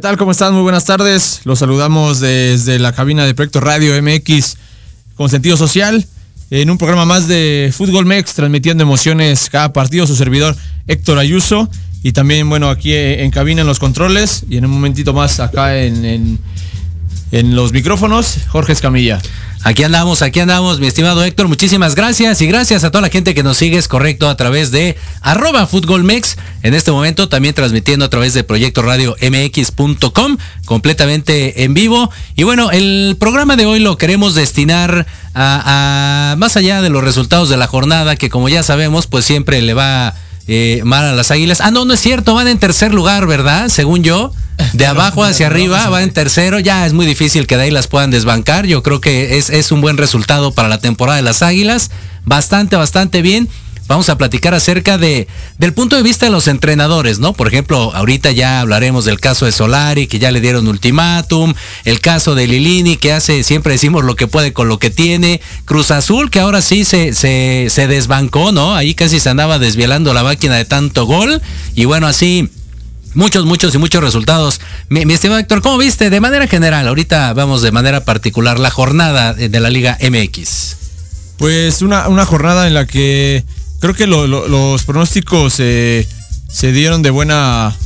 tal? ¿Cómo están? Muy buenas tardes. Los saludamos desde la cabina de Proyecto Radio MX con sentido social. En un programa más de Fútbol Mex, transmitiendo emociones cada partido, su servidor Héctor Ayuso. Y también, bueno, aquí en cabina en los controles. Y en un momentito más acá en, en los micrófonos, Jorge Escamilla. Aquí andamos, aquí andamos, mi estimado Héctor. Muchísimas gracias y gracias a toda la gente que nos sigue, es correcto, a través de arroba futbolmex. En este momento también transmitiendo a través de Proyecto Radio MX.com, completamente en vivo. Y bueno, el programa de hoy lo queremos destinar a, más allá de los resultados de la jornada, que como ya sabemos, pues siempre le va eh, mal a las águilas. Ah, no, no es cierto, van en tercer lugar, ¿verdad? Según yo. De abajo hacia arriba, va en tercero. Ya es muy difícil que de ahí las puedan desbancar. Yo creo que es, es un buen resultado para la temporada de las águilas. Bastante, bastante bien vamos a platicar acerca de del punto de vista de los entrenadores, ¿no? Por ejemplo, ahorita ya hablaremos del caso de Solari, que ya le dieron ultimátum, el caso de Lilini, que hace, siempre decimos lo que puede con lo que tiene, Cruz Azul, que ahora sí se, se, desbancó, ¿no? Ahí casi se andaba desvielando la máquina de tanto gol, y bueno, así muchos, muchos y muchos resultados. Mi, estimado Héctor, ¿cómo viste de manera general? Ahorita vamos de manera particular la jornada de la Liga MX. Pues una, una jornada en la que creo que los pronósticos se dieron de buena,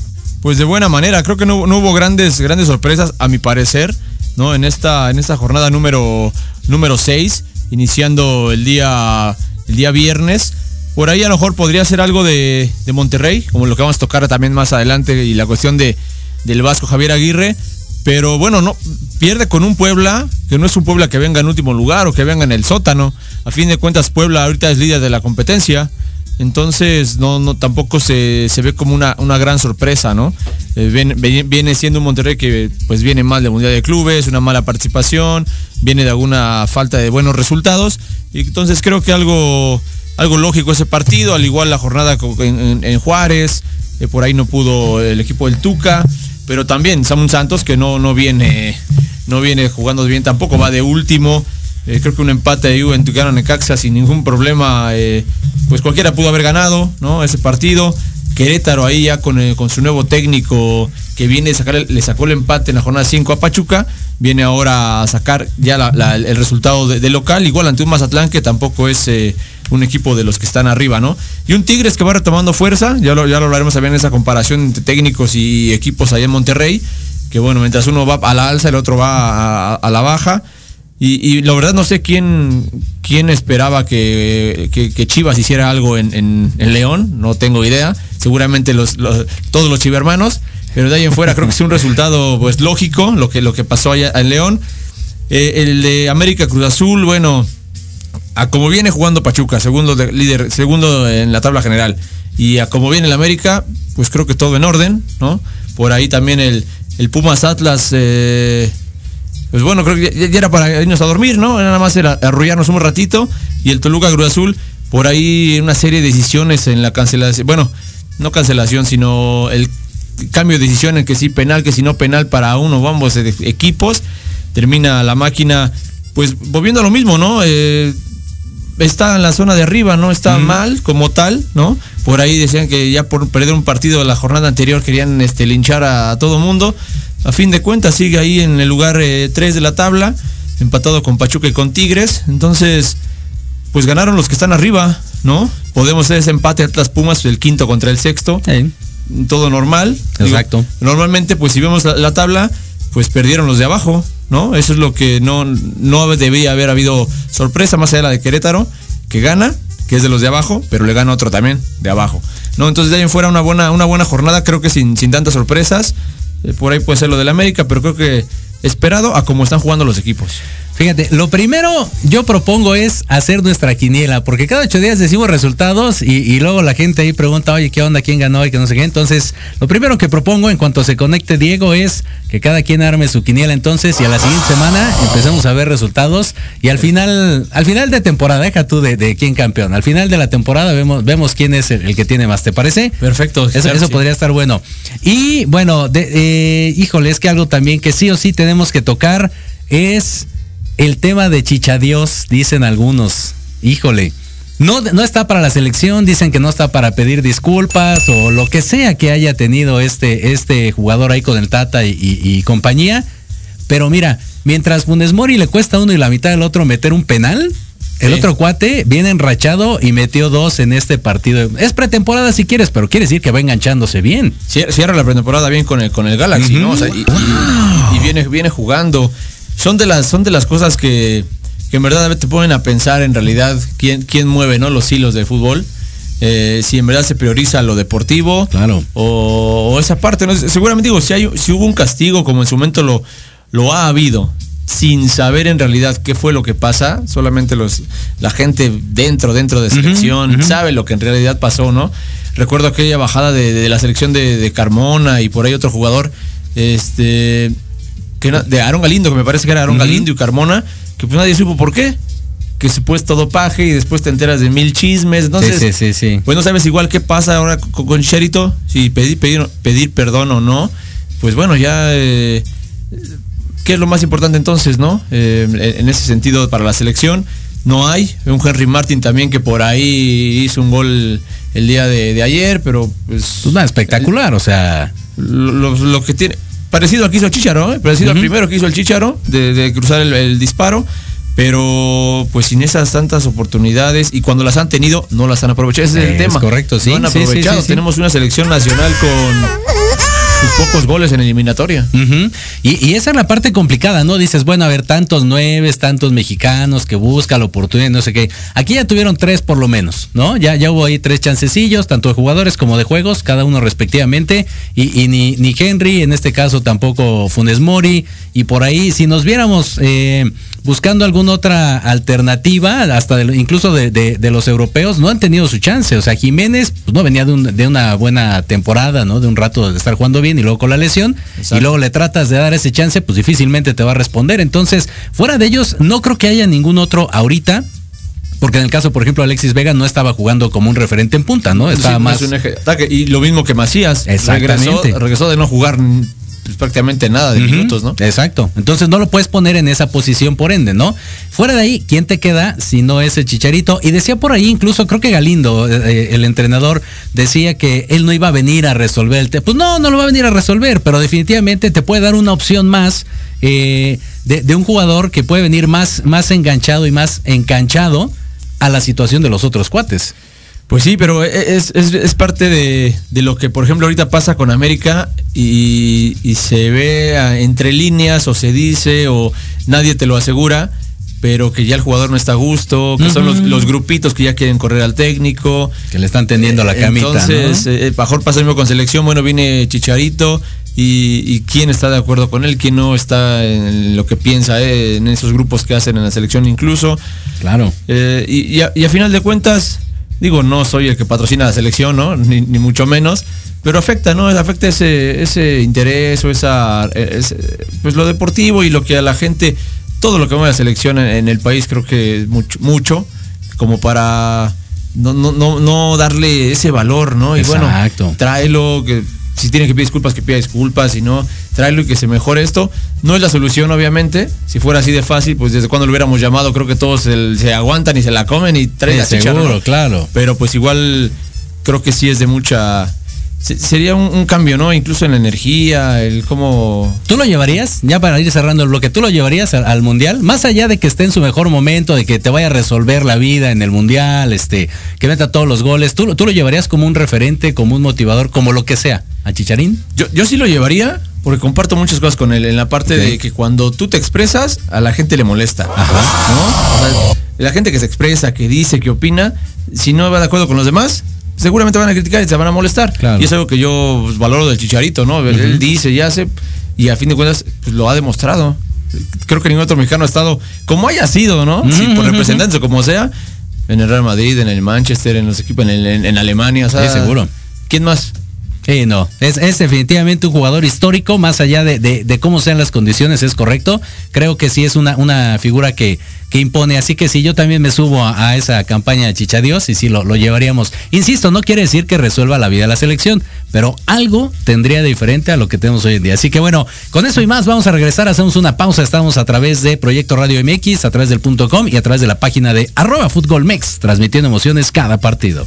pues de buena manera. Creo que no, hubo grandes, grandes sorpresas, a mi parecer, ¿no? En esta, en esta jornada número, número 6, iniciando el día, el día viernes. Por ahí a lo mejor podría ser algo de, Monterrey, como lo que vamos a tocar también más adelante, y la cuestión de, del Vasco Javier Aguirre. Pero bueno, no pierde con un Puebla, que no es un Puebla que venga en último lugar o que venga en el sótano. A fin de cuentas, Puebla ahorita es líder de la competencia. Entonces, no, tampoco se, se ve como una, una gran sorpresa, ¿no? Eh, viene, viene, siendo un Monterrey que pues viene mal de Mundial de Clubes, una mala participación, viene de alguna falta de buenos resultados. Y entonces creo que algo, algo lógico ese partido, al igual la jornada en, en Juárez, eh, por ahí no pudo el equipo del Tuca, pero también Samuel Santos que no, no viene, no viene jugando bien tampoco, va de último. Eh, creo que un empate ahí en Tucano Necaxa sin ningún problema, eh, pues cualquiera pudo haber ganado, ¿no? Ese partido. Querétaro ahí ya con, eh, con su nuevo técnico que viene a sacar, le sacó el empate en la jornada 5 a Pachuca, viene ahora a sacar ya el resultado de, local, igual ante un Mazatlán que tampoco es un equipo de los que están arriba, ¿no? Y un Tigres que va retomando fuerza, ya lo, ya lo hablaremos también en esa comparación entre técnicos y equipos allá en Monterrey, que bueno, mientras uno va a la alza, el otro va a la baja y, la verdad no sé quién, quién esperaba que, Chivas hiciera algo en, León, no tengo idea. Seguramente los, todos los chivermanos, pero de ahí en fuera creo que es un resultado pues lógico lo que, lo que pasó allá en León. Eh, el de América Cruz Azul, bueno, a como viene jugando Pachuca, segundo líder, segundo en la tabla general, y a como viene el América, pues creo que todo en orden, ¿no? Por ahí también el, el Pumas Atlas. Eh, pues bueno, creo que ya, era para irnos a dormir, ¿no? Nada más era arrullarnos un ratito. Y el Toluca Cruz Azul, por ahí una serie de decisiones en la cancelación. Bueno, no cancelación, sino el cambio de decisión en que sí penal, que si no penal para uno o ambos equipos. Termina la máquina, pues volviendo a lo mismo, ¿no? Eh, está en la zona de arriba, ¿no? Está mal como tal, ¿no? Por ahí decían que ya por perder un partido de la jornada anterior querían este, linchar a, a todo mundo a fin de cuentas sigue ahí en el lugar 3 eh, de la tabla, empatado con Pachuca y con Tigres. Entonces, pues ganaron los que están arriba, ¿no? Podemos hacer ese empate Atlas Pumas, el quinto contra el sexto. Todo normal. Exacto. normalmente, pues si vemos la, tabla, pues perdieron los de abajo, ¿no? Eso es lo que no, no debía haber habido sorpresa, más allá de la de Querétaro, que gana, que es de los de abajo, pero le gana otro también de abajo. ¿no? Entonces de ahí en fuera una buena, una buena jornada, creo que sin, sin tantas sorpresas. Eh, por ahí puede ser lo del América, pero creo que esperado a cómo están jugando los equipos. Fíjate, lo primero yo propongo es hacer nuestra quiniela, porque cada ocho días decimos resultados y, luego la gente ahí pregunta, oye, ¿qué onda? ¿Quién ganó? Y que no sé qué. Entonces, lo primero que propongo en cuanto se conecte Diego es que cada quien arme su quiniela entonces y a la siguiente semana empezamos a ver resultados y al final, al final de temporada, deja tú de, quién campeón. Al final de la temporada vemos, vemos quién es el, que tiene más, ¿te parece? Perfecto. Eso, eso podría estar bueno. Y bueno, de, eh, híjole, es que algo también que sí o sí tenemos que tocar es el tema de Chichadios, dicen algunos. Híjole. No, no está para la selección, dicen que no está para pedir disculpas o lo que sea que haya tenido este, este jugador ahí con el Tata y, compañía. Pero mira, mientras Funes Mori le cuesta uno y la mitad del otro meter un penal, el otro cuate viene enrachado y metió dos en este partido. Es pretemporada si quieres, pero quiere decir que va enganchándose bien. Cierra la pretemporada bien con el, con el Galaxy, ¿no? y, viene, viene jugando son de las, son de las cosas que, en verdad te ponen a pensar en realidad quién, quién mueve ¿no? los hilos de fútbol. Eh, si en verdad se prioriza lo deportivo claro. o, esa parte. ¿no? Seguramente digo, si, hay, si hubo un castigo como en su momento lo, lo ha habido, sin saber en realidad qué fue lo que pasa, solamente los, la gente dentro, dentro de selección sabe lo que en realidad pasó, ¿no? Recuerdo aquella bajada de, la selección de, de, Carmona y por ahí otro jugador, este, que de Aaron Galindo, que me parece que era Aaron Galindo y Carmona, que pues nadie supo por qué. Que supuesto dopaje y después te enteras de mil chismes. Entonces, sí, sí, sí, pues no sabes igual qué pasa ahora con, con Sherito, si pedir, pedir, pedir, perdón o no. Pues bueno, ya. Eh, ¿Qué es lo más importante entonces, no? Eh, en ese sentido, para la selección, no hay. Un Henry Martin también que por ahí hizo un gol el día de, ayer, pero pues. pues nada, espectacular, o sea. lo, que tiene parecido al que hizo el Chicharo, ¿eh? parecido al primero que hizo el Chicharo, de, cruzar el, disparo, pero pues sin esas tantas oportunidades y cuando las han tenido, no las han aprovechado. Ese es el tema. correcto, sí. No han aprovechado. Tenemos una selección nacional con sus pocos goles en eliminatoria. y, esa es la parte complicada, ¿no? Dices, bueno, a ver, tantos nueves, tantos mexicanos que buscan la oportunidad, no sé qué. Aquí ya tuvieron tres por lo menos, ¿no? Ya, ya hubo ahí tres chancecillos, tanto de jugadores como de juegos, cada uno respectivamente. Y, ni, Henry, en este caso tampoco Funes Mori. Y por ahí, si nos viéramos eh, buscando alguna otra alternativa, hasta incluso de, los europeos, no han tenido su chance. O sea, Jiménez pues, no venía de, una buena temporada, ¿no? De un rato de estar jugando bien y luego con la lesión. Y luego le tratas de dar ese chance, pues difícilmente te va a responder. Entonces, fuera de ellos, no creo que haya ningún otro ahorita porque en el caso, por ejemplo, Alexis Vega no estaba jugando como un referente en punta, ¿no? Estaba más. Y lo mismo que Macías. Regresó, regresó de no jugar prácticamente nada de minutos, ¿no? Exacto. Entonces no lo puedes poner en esa posición por ende, ¿no? Fuera de ahí, ¿quién te queda si no es el Chicharito? Y decía por ahí, incluso creo que Galindo, eh, eh, el entrenador, decía que él no iba a venir a resolver el tema. Pues no, no lo va a venir a resolver, pero definitivamente te puede dar una opción más eh, de, un jugador que puede venir más, más enganchado y más enganchado a la situación de los otros cuates. Pues sí, pero e, es, parte de, lo que, por ejemplo, ahorita pasa con América y, se ve entre líneas o se dice o nadie te lo asegura, pero que ya el jugador no está a gusto, que son los, grupitos que ya quieren correr al técnico. Que le están tendiendo la camita. Entonces, eh, mejor pasa mismo con selección, bueno, viene Chicharito y, quién está de acuerdo con él, quién no está en lo que piensa eh, en esos grupos que hacen en la selección incluso. Claro. Eh, y, a, y a final de cuentas Digo, no soy el que patrocina la selección, ¿no? Ni, mucho menos. Pero afecta, ¿no? Afecta ese, ese interés o esa. pues lo deportivo y lo que a la gente. Todo lo que mueve la selección en, el país creo que es mucho, mucho. Como para no, no, no, no darle ese valor, ¿no? Y bueno, tráelo, que si tiene que pedir disculpas, que pida disculpas, si no, tráelo y que se mejore esto. No es la solución, obviamente. Si fuera así de fácil, pues desde cuando lo hubiéramos llamado, creo que todos se, aguantan y se la comen y traen sí, Seguro, claro. Pero pues igual creo que sí es de mucha sería un, cambio, ¿no? Incluso en la energía, el cómo... ¿Tú lo llevarías, ya para ir cerrando el bloque, tú lo llevarías al, Mundial? Más allá de que esté en su mejor momento, de que te vaya a resolver la vida en el Mundial, este, que meta todos los goles, ¿tú, tú lo llevarías como un referente, como un motivador, como lo que sea, a Chicharín? Yo, yo sí lo llevaría, porque comparto muchas cosas con él, en la parte de que cuando tú te expresas, a la gente le molesta. Ajá. ¿no? la gente que se expresa, que dice, que opina, si no va de acuerdo con los demás, seguramente van a criticar y se van a molestar. Y es algo que yo pues, valoro del chicharito, ¿no? Él dice y hace, y a fin de cuentas pues, lo ha demostrado. Creo que ningún otro mexicano ha estado, como haya sido, ¿no? por representantes o como sea, en el Real Madrid, en el Manchester, en los equipos, en, Alemania, o sea, seguro. ¿Quién más? No, es, es, definitivamente un jugador histórico, más allá de, de, cómo sean las condiciones, es correcto. Creo que sí es una, una figura que, que impone, así que sí, yo también me subo a, esa campaña de Chichadios y sí lo, lo, llevaríamos. Insisto, no quiere decir que resuelva la vida de la selección, pero algo tendría diferente a lo que tenemos hoy en día. Así que bueno, con eso y más vamos a regresar, hacemos una pausa, estamos a través de Proyecto Radio MX, a través del punto com y a través de la página de arroba Mex, transmitiendo emociones cada partido.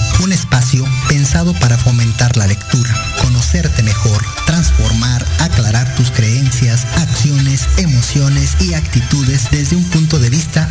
Un espacio pensado para fomentar la lectura, conocerte mejor, transformar, aclarar tus creencias, acciones, emociones y actitudes desde un punto de vista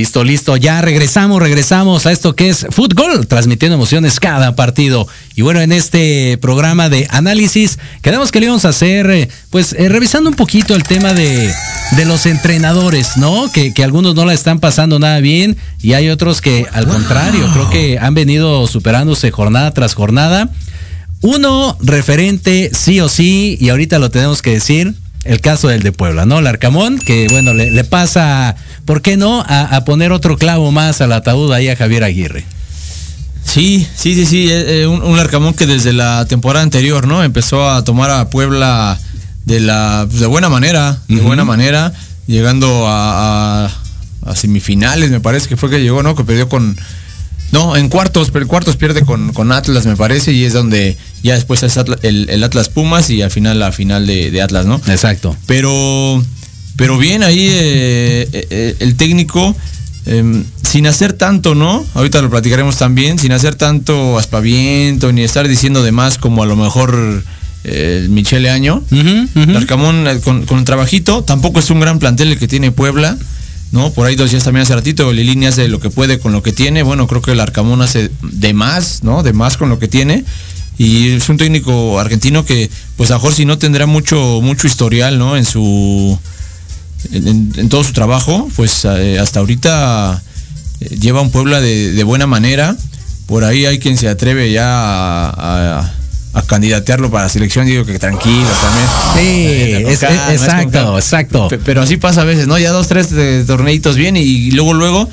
Listo, listo, ya regresamos, regresamos a esto que es fútbol, transmitiendo emociones cada partido. Y bueno, en este programa de análisis, quedamos que le íbamos a hacer, eh, pues, eh, revisando un poquito el tema de, de los entrenadores, ¿no? Que, que algunos no la están pasando nada bien y hay otros que, al contrario, creo que han venido superándose jornada tras jornada. Uno referente sí o sí, y ahorita lo tenemos que decir, el caso del de Puebla, ¿no? El Arcamón, que bueno, le, le pasa, ¿por qué no? A, a poner otro clavo más al ataúd ahí a Javier Aguirre. Sí, sí, sí, sí. eh, eh, un, un Arcamón que desde la temporada anterior, ¿no? Empezó a tomar a Puebla de la de buena manera, de buena manera, llegando a, a- a semifinales, me parece que fue que llegó, ¿no? Que perdió con. No, en cuartos, pero en cuartos pierde con, con Atlas, me parece, y es donde ya después es el, el Atlas Pumas y al final la final de, de Atlas, ¿no? Exacto. Pero, pero bien ahí eh, eh, eh, el técnico, em, sin hacer tanto, ¿no? Ahorita lo platicaremos también, sin hacer tanto aspaviento ni estar diciendo de más como a lo mejor el Michele Año. El Arcamón con, con el trabajito, tampoco es un gran plantel el que tiene Puebla. ¿No? Por ahí dos días también hace ratito, Lilini hace lo que puede con lo que tiene. Bueno, creo que el Arcamón hace de más, ¿no? De más con lo que tiene. Y es un técnico argentino que, pues a si no tendrá mucho, mucho historial, ¿no? En su. En, todo su trabajo, pues eh, hasta ahorita eh, lleva un Puebla de, de buena manera. Por ahí hay quien se atreve ya a, a- a candidatearlo para la selección, digo que tranquilo también. Sí, Eh, es- calma, exacto, exacto. Pe- Pero así pasa a veces, ¿no? Ya dos, tres torneitos bien y, luego, luego,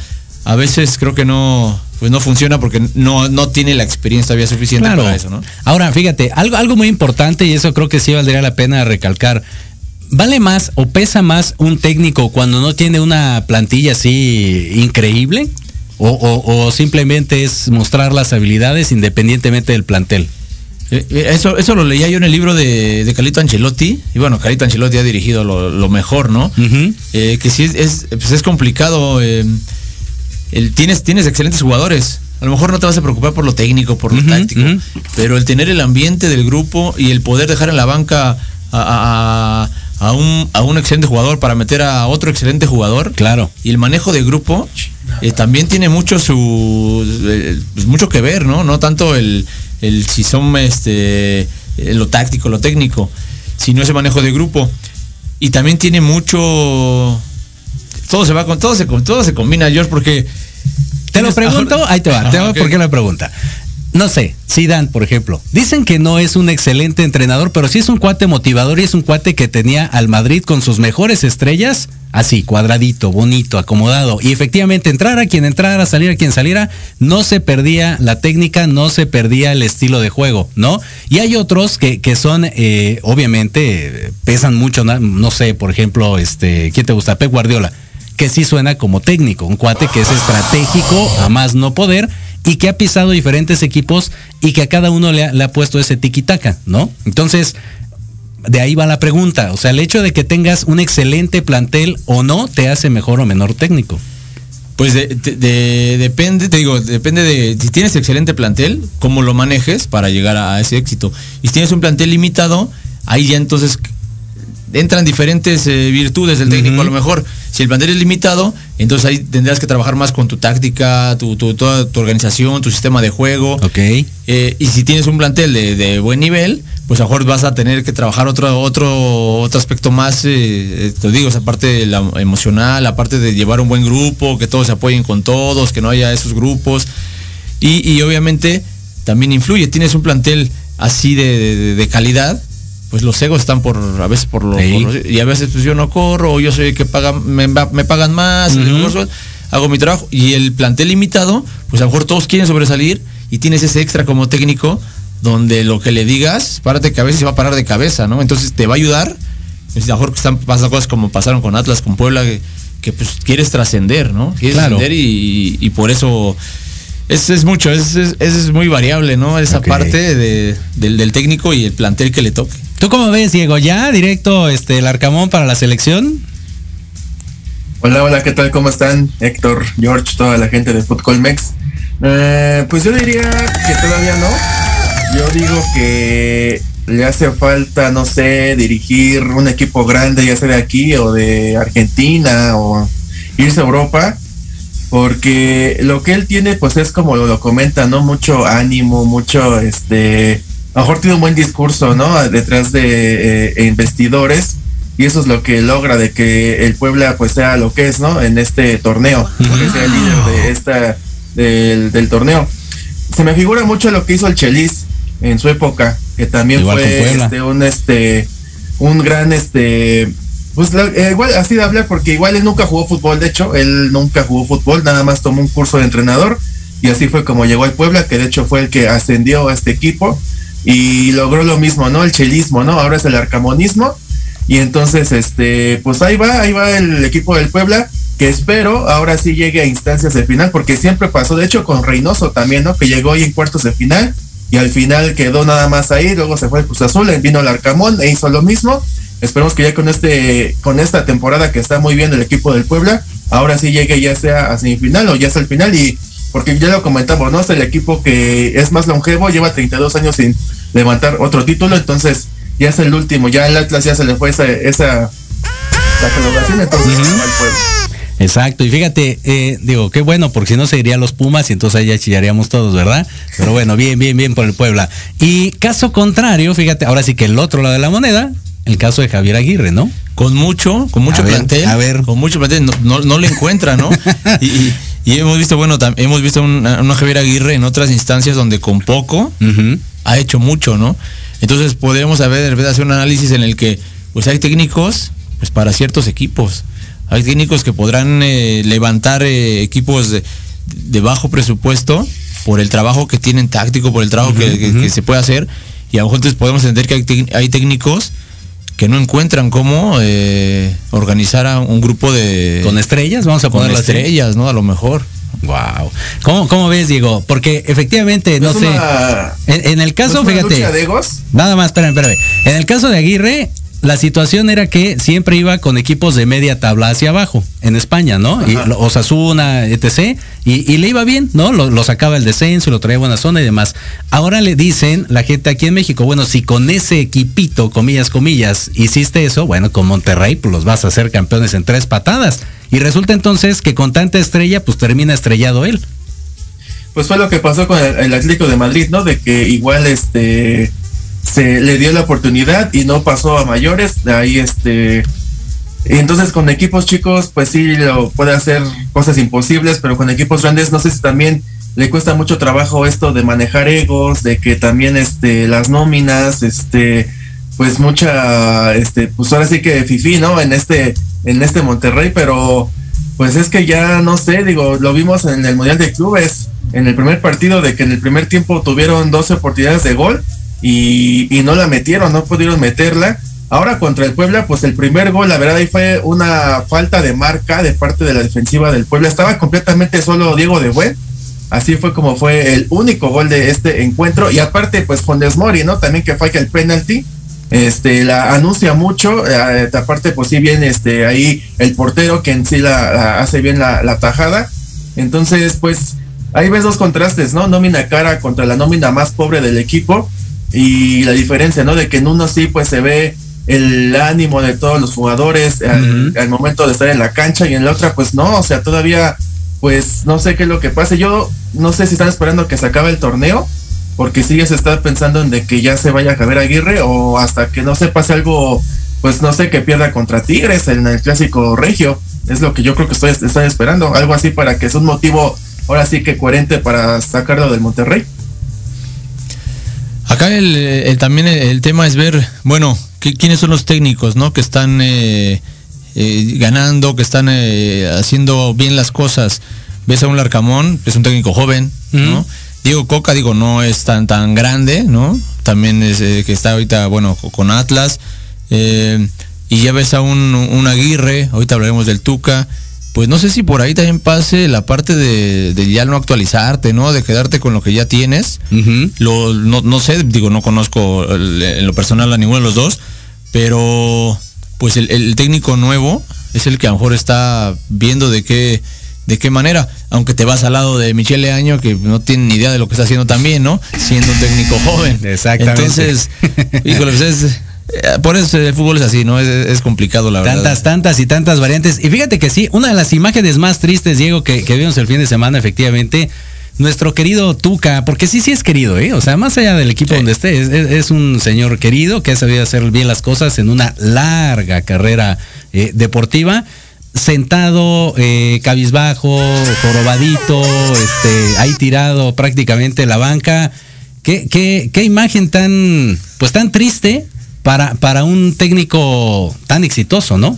a veces creo que no, pues no funciona porque no, no tiene la experiencia todavía suficiente Claro. para eso, ¿no? Ahora, fíjate, algo, algo muy importante y eso creo que sí valdría la pena recalcar. ¿Vale más o pesa más un técnico cuando no tiene una plantilla así increíble? O, o- o simplemente es mostrar las habilidades independientemente del plantel? Eh, eh, Eso, eso lo leía yo en el libro de, de Carlito Ancelotti. Y bueno, Carlito Ancelotti ha dirigido lo, lo mejor, ¿no? Eh, que sí es, es, pues es complicado. eh, el, tienes, tienes excelentes jugadores. A lo mejor no te vas a preocupar por lo técnico, por lo Ujú, táctico. Pero el tener el ambiente del grupo y el poder dejar en la banca a, a- a- a un, a un excelente jugador para meter a otro excelente jugador. Claro. Y el manejo de grupo eh, también tiene mucho su eh, pues mucho que ver, ¿no? No tanto el, el si son este eh, lo táctico, lo técnico, sino ese manejo de grupo. Y también tiene mucho todo se va con todo se todo se combina, George, porque Te lo pregunto, ahí te va, te va ok. por qué la pregunta. No sé, Zidane, por ejemplo. Dicen que no es un excelente entrenador, pero sí es un cuate motivador y es un cuate que tenía al Madrid con sus mejores estrellas, así, cuadradito, bonito, acomodado. Y efectivamente, entrara quien entrara, saliera quien saliera, no se perdía la técnica, no se perdía el estilo de juego, ¿no? Y hay otros que, que son, eh, obviamente, pesan mucho, no sé, por ejemplo, este, ¿quién te gusta? Pep Guardiola que sí suena como técnico, un cuate que es estratégico a más no poder y que ha pisado diferentes equipos y que a cada uno le ha, le ha puesto ese tiquitaca, ¿no? Entonces, de ahí va la pregunta, o sea, el hecho de que tengas un excelente plantel o no te hace mejor o menor técnico. Pues de- de- de- depende, te digo, depende de si tienes excelente plantel, cómo lo manejes para llegar a, a ese éxito. Y si tienes un plantel limitado, ahí ya entonces entran diferentes eh, virtudes del técnico a lo mejor. Si el plantel es limitado, entonces ahí tendrás que trabajar más con tu táctica, tu, tu- toda tu organización, tu sistema de juego. Ok. Eh, y si tienes un plantel de, de buen nivel, pues a lo mejor vas a tener que trabajar otro, otro, otro aspecto más, eh, eh, te digo, esa parte de la emocional, la parte de llevar un buen grupo, que todos se apoyen con todos, que no haya esos grupos. Y, y obviamente también influye, tienes un plantel así de, de- de calidad, pues los egos están por, a veces por lo, Sí. por- y a veces pues yo no corro, o yo soy el que paga, me, me pagan más, hago mi trabajo. Y el plantel limitado, pues a lo mejor todos quieren sobresalir y tienes ese extra como técnico donde lo que le digas, párate de cabeza y se va a parar de cabeza, ¿no? Entonces te va a ayudar. Pues, a lo mejor que están pasando cosas como pasaron con Atlas, con Puebla, que, que, pues quieres trascender, ¿no? Quieres Claro. trascender y, y por eso es, es mucho, es, es, es muy variable, ¿no? Esa parte de- del, del técnico y el plantel que le toque. ¿Tú cómo ves, Diego? ¿Ya directo este, el Arcamón para la selección? Hola, hola, ¿qué tal? ¿Cómo están? Héctor, George, toda la gente de Fútbol Mex. Eh, pues yo diría que todavía no. Yo digo que le hace falta, no sé, dirigir un equipo grande, ya sea de aquí o de Argentina o irse a Europa. Porque lo que él tiene, pues es como lo, lo comenta, ¿no? Mucho ánimo, mucho, este, a lo mejor tiene un buen discurso, ¿no? Detrás de eh, investidores y eso es lo que logra de que el Puebla pues sea lo que es, ¿no? En este torneo, que sea el líder de esta del, del torneo. Se me figura mucho lo que hizo el Chelis en su época, que también Igual fue este, un este un gran este pues la- eh, igual así de hablar porque igual él nunca jugó fútbol, de hecho, él nunca jugó fútbol, nada más tomó un curso de entrenador y así fue como llegó al Puebla, que de hecho fue el que ascendió a este equipo y logró lo mismo, ¿no? El chelismo, ¿no? Ahora es el arcamonismo y entonces, este, pues ahí va, ahí va el equipo del Puebla, que espero ahora sí llegue a instancias de final, porque siempre pasó, de hecho con Reynoso también, ¿no? Que llegó ahí en cuartos de final y al final quedó nada más ahí, luego se fue el Cruz Azul, vino el Arcamón e hizo lo mismo. Esperemos que ya con este, con esta temporada que está muy bien el equipo del Puebla, ahora sí llegue ya sea a semifinal o ya sea al final y porque ya lo comentamos, ¿no? Es el equipo que es más longevo, lleva 32 años sin levantar otro título, entonces ya es el último, ya el Atlas ya se le fue esa, esa la celebración, entonces Ujú. va el Puebla. Exacto, y fíjate, eh, digo, qué bueno, porque si no se irían los Pumas y entonces ahí ya chillaríamos todos, ¿verdad? Pero bueno, bien, bien, bien por el Puebla. Y caso contrario, fíjate, ahora sí que el otro lado de la moneda, el caso de Javier Aguirre, ¿no? Con mucho, con mucho A ver, plantel. a ver. Con mucho plantel, no, no, no le encuentra, ¿no? y, y- y hemos visto, bueno, hemos visto una, una Javier Aguirre en otras instancias donde con poco ha hecho mucho, ¿no? Entonces podemos haber, hacer un análisis en el que pues hay técnicos pues para ciertos equipos. Hay técnicos que podrán eh, levantar eh, equipos de, de bajo presupuesto por el trabajo que tienen táctico, por el trabajo que, que- que se puede hacer. Y a lo mejor entonces podemos entender que hay técnicos que no encuentran cómo eh, organizar a un grupo de Con estrellas, vamos a con ponerlo así. estrellas, ¿no? A lo mejor. Wow. ¿Cómo, ¿Cómo ves, Diego? Porque efectivamente, no Es sé. una- En, en el caso, ¿no es una fíjate. lucha de egos? Nada más, espérame, espérame. En el caso de Aguirre, la situación era que siempre iba con equipos de media tabla hacia abajo, en España, ¿no? Y Ajá. Osasuna, etc. Y, y le iba bien, ¿no? Lo, lo sacaba el descenso, lo traía a buena zona y demás. Ahora le dicen la gente aquí en México, bueno, si con ese equipito, comillas, comillas, hiciste eso, bueno, con Monterrey, pues los vas a hacer campeones en tres patadas. Y resulta entonces que con tanta estrella, pues termina estrellado él. pues fue lo que pasó con el, el Atlético de Madrid, ¿no? De que igual este se le dio la oportunidad y no pasó a mayores, de ahí este entonces con equipos chicos pues sí lo puede hacer cosas imposibles, pero con equipos grandes no sé si también le cuesta mucho trabajo esto de manejar egos, de que también este las nóminas, este pues mucha este pues ahora sí que fifi, ¿no? En este en este Monterrey, pero pues es que ya no sé, digo, lo vimos en el Mundial de Clubes, en el primer partido, de que en el primer tiempo tuvieron 12 oportunidades de gol y, no la metieron, no pudieron meterla. Ahora contra el Puebla, pues el primer gol, la verdad, ahí fue una falta de marca de parte de la defensiva del Puebla. Estaba completamente solo Diego de Buen. Así fue como fue el único gol de este encuentro. Y aparte, pues Funes Mori, ¿no? También que falla el penalti este la anuncia mucho eh, aparte pues sí viene este ahí el portero que en sí la, la hace bien la, la tajada entonces pues ahí ves dos contrastes no nómina cara contra la nómina más pobre del equipo y la diferencia no de que en uno sí pues se ve el ánimo de todos los jugadores al, al momento de estar en la cancha y en la otra pues no o sea todavía pues no sé qué es lo que pase yo no sé si están esperando que se acabe el torneo porque si ya se está pensando en de que ya se vaya a Javier Aguirre o hasta que no se pase algo, pues no sé, que pierda contra Tigres en el clásico regio. Es lo que yo creo que estoy, estoy esperando, algo así para que es un motivo ahora sí que coherente para sacarlo del Monterrey. Acá el, el- también el, el tema es ver, bueno, qui- quiénes son los técnicos, ¿no? Que están eh, eh, ganando, que están eh, haciendo bien las cosas. Ves a un Larcamón, es un técnico joven, ¿no? Diego Coca, digo, no es tan tan grande, ¿no? También es eh, que está ahorita, bueno, co- con Atlas. eh, y ya ves a un, un Aguirre, ahorita hablaremos del Tuca. Pues no sé si por ahí también pase la parte de, de ya no actualizarte, ¿no? De quedarte con lo que ya tienes. Lo, no, no sé, digo, no conozco el- en lo personal a ninguno de los dos, pero pues el, el técnico nuevo es el que a lo mejor está viendo de qué, de qué manera, aunque te vas al lado de Michele Año, que no tiene ni idea de lo que está haciendo también, ¿no? Siendo un técnico joven. Exactamente. Entonces, híjole, pues es, por eso el fútbol es así, ¿no? Es, es complicado, la verdad. Tantas, tantas y tantas variantes. Y fíjate que sí, una de las imágenes más tristes, Diego, que, que vimos el fin de semana, efectivamente, nuestro querido Tuca, porque sí, sí es querido, ¿eh? O sea, más allá del equipo donde esté, es, es- es un señor querido que ha sabido hacer bien las cosas en una larga carrera eh, deportiva. Sentado, eh, cabizbajo, jorobadito, este, ahí tirado prácticamente en la banca. ¿Qué, qué, qué imagen tan, pues tan triste para, para un técnico tan exitoso, ¿no?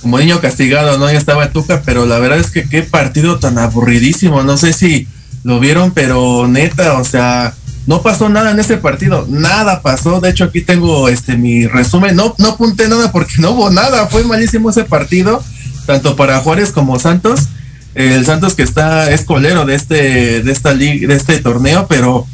como niño castigado, ¿no? Ya estaba Tuca, pero la verdad es que qué partido tan aburridísimo. No sé si lo vieron, pero neta, o sea, no pasó nada en ese partido. Nada pasó. De hecho, aquí tengo este mi resumen. No, no apunté nada porque no hubo nada. Fue malísimo ese partido, tanto para Juárez como Santos. El Santos que está, es colero de este, de esta liga, de este torneo, pero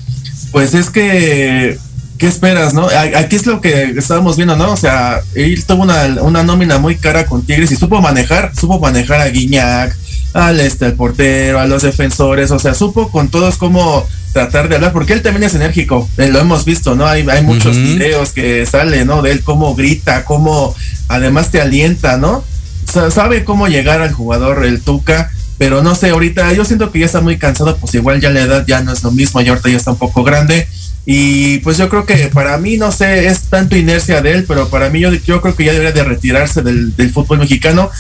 pues es que ¿qué esperas, no? Aquí es lo que estábamos viendo, ¿no? O sea, él tuvo una, una nómina muy cara con Tigres y supo manejar, supo manejar a Guiñac, al este, al portero, a los defensores, o sea, supo con todos cómo tratar de hablar, porque él también es enérgico, eh, lo hemos visto, ¿no? Hay, hay muchos Ujú. videos que salen, ¿no? De él cómo grita, cómo además te alienta, ¿no? Sa- sabe cómo llegar al jugador, el Tuca, pero no sé, ahorita yo siento que ya está muy cansado, pues igual ya la edad ya no es lo mismo, y ahorita ya está un poco grande. Y pues yo creo que para mí, no sé, es tanto inercia de él, pero para mí yo, yo creo que ya debería de retirarse del, del fútbol mexicano.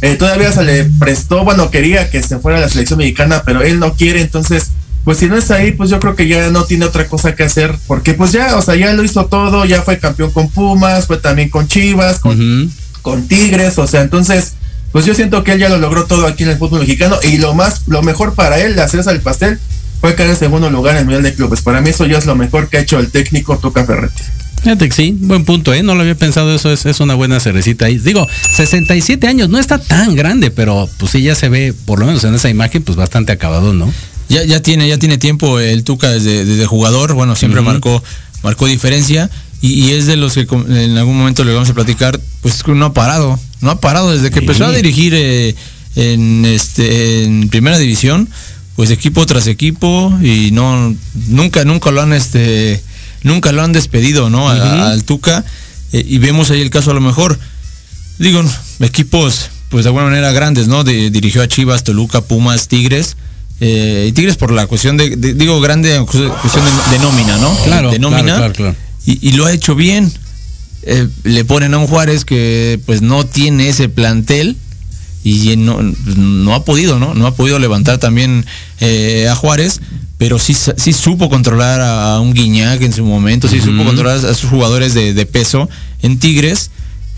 Eh, todavía se le prestó, bueno, quería que se fuera a la selección mexicana, pero él no quiere, entonces, pues si no es ahí, pues yo creo que ya no tiene otra cosa que hacer, porque pues ya, o sea, ya lo hizo todo, ya fue campeón con Pumas, fue también con Chivas, con, con Tigres, o sea, entonces, pues yo siento que él ya lo logró todo aquí en el fútbol mexicano y lo más, lo mejor para él, la cereza del pastel, fue quedar en segundo lugar en el Mundial de Clubes. Para mí eso ya es lo mejor que ha hecho el técnico Tuca Ferretti. Fíjate que sí, buen punto, ¿eh? No lo había pensado, eso es, es una buena cerecita ahí. Digo, 67 años, no está tan grande, pero pues sí ya se ve, por lo menos en esa imagen, pues bastante acabado, ¿no? Ya, ya tiene, ya tiene tiempo el Tuca desde, desde jugador, bueno, siempre marcó, marcó diferencia y, y es de los que en algún momento le vamos a platicar, pues que no ha parado, no ha parado desde que Sí. empezó a dirigir eh, en este en primera división, pues equipo tras equipo y no nunca nunca lo han este nunca lo han despedido, ¿no? A- al Tuca eh, y vemos ahí el caso a lo mejor digo, equipos, pues de alguna manera grandes, ¿no? De- dirigió a Chivas, Toluca, Pumas, Tigres. eh, y Tigres por la cuestión de, de- digo, grande cuestión de, de nómina, ¿no? Claro, de nómina. claro, claro, claro. Y, y lo ha hecho bien. Eh, le ponen a un Juárez que pues no tiene ese plantel y no, no ha podido, ¿no? No ha podido levantar también eh, a Juárez, pero sí, sí supo controlar a, un Guiñac en su momento, sí supo controlar a sus jugadores de, de peso en Tigres.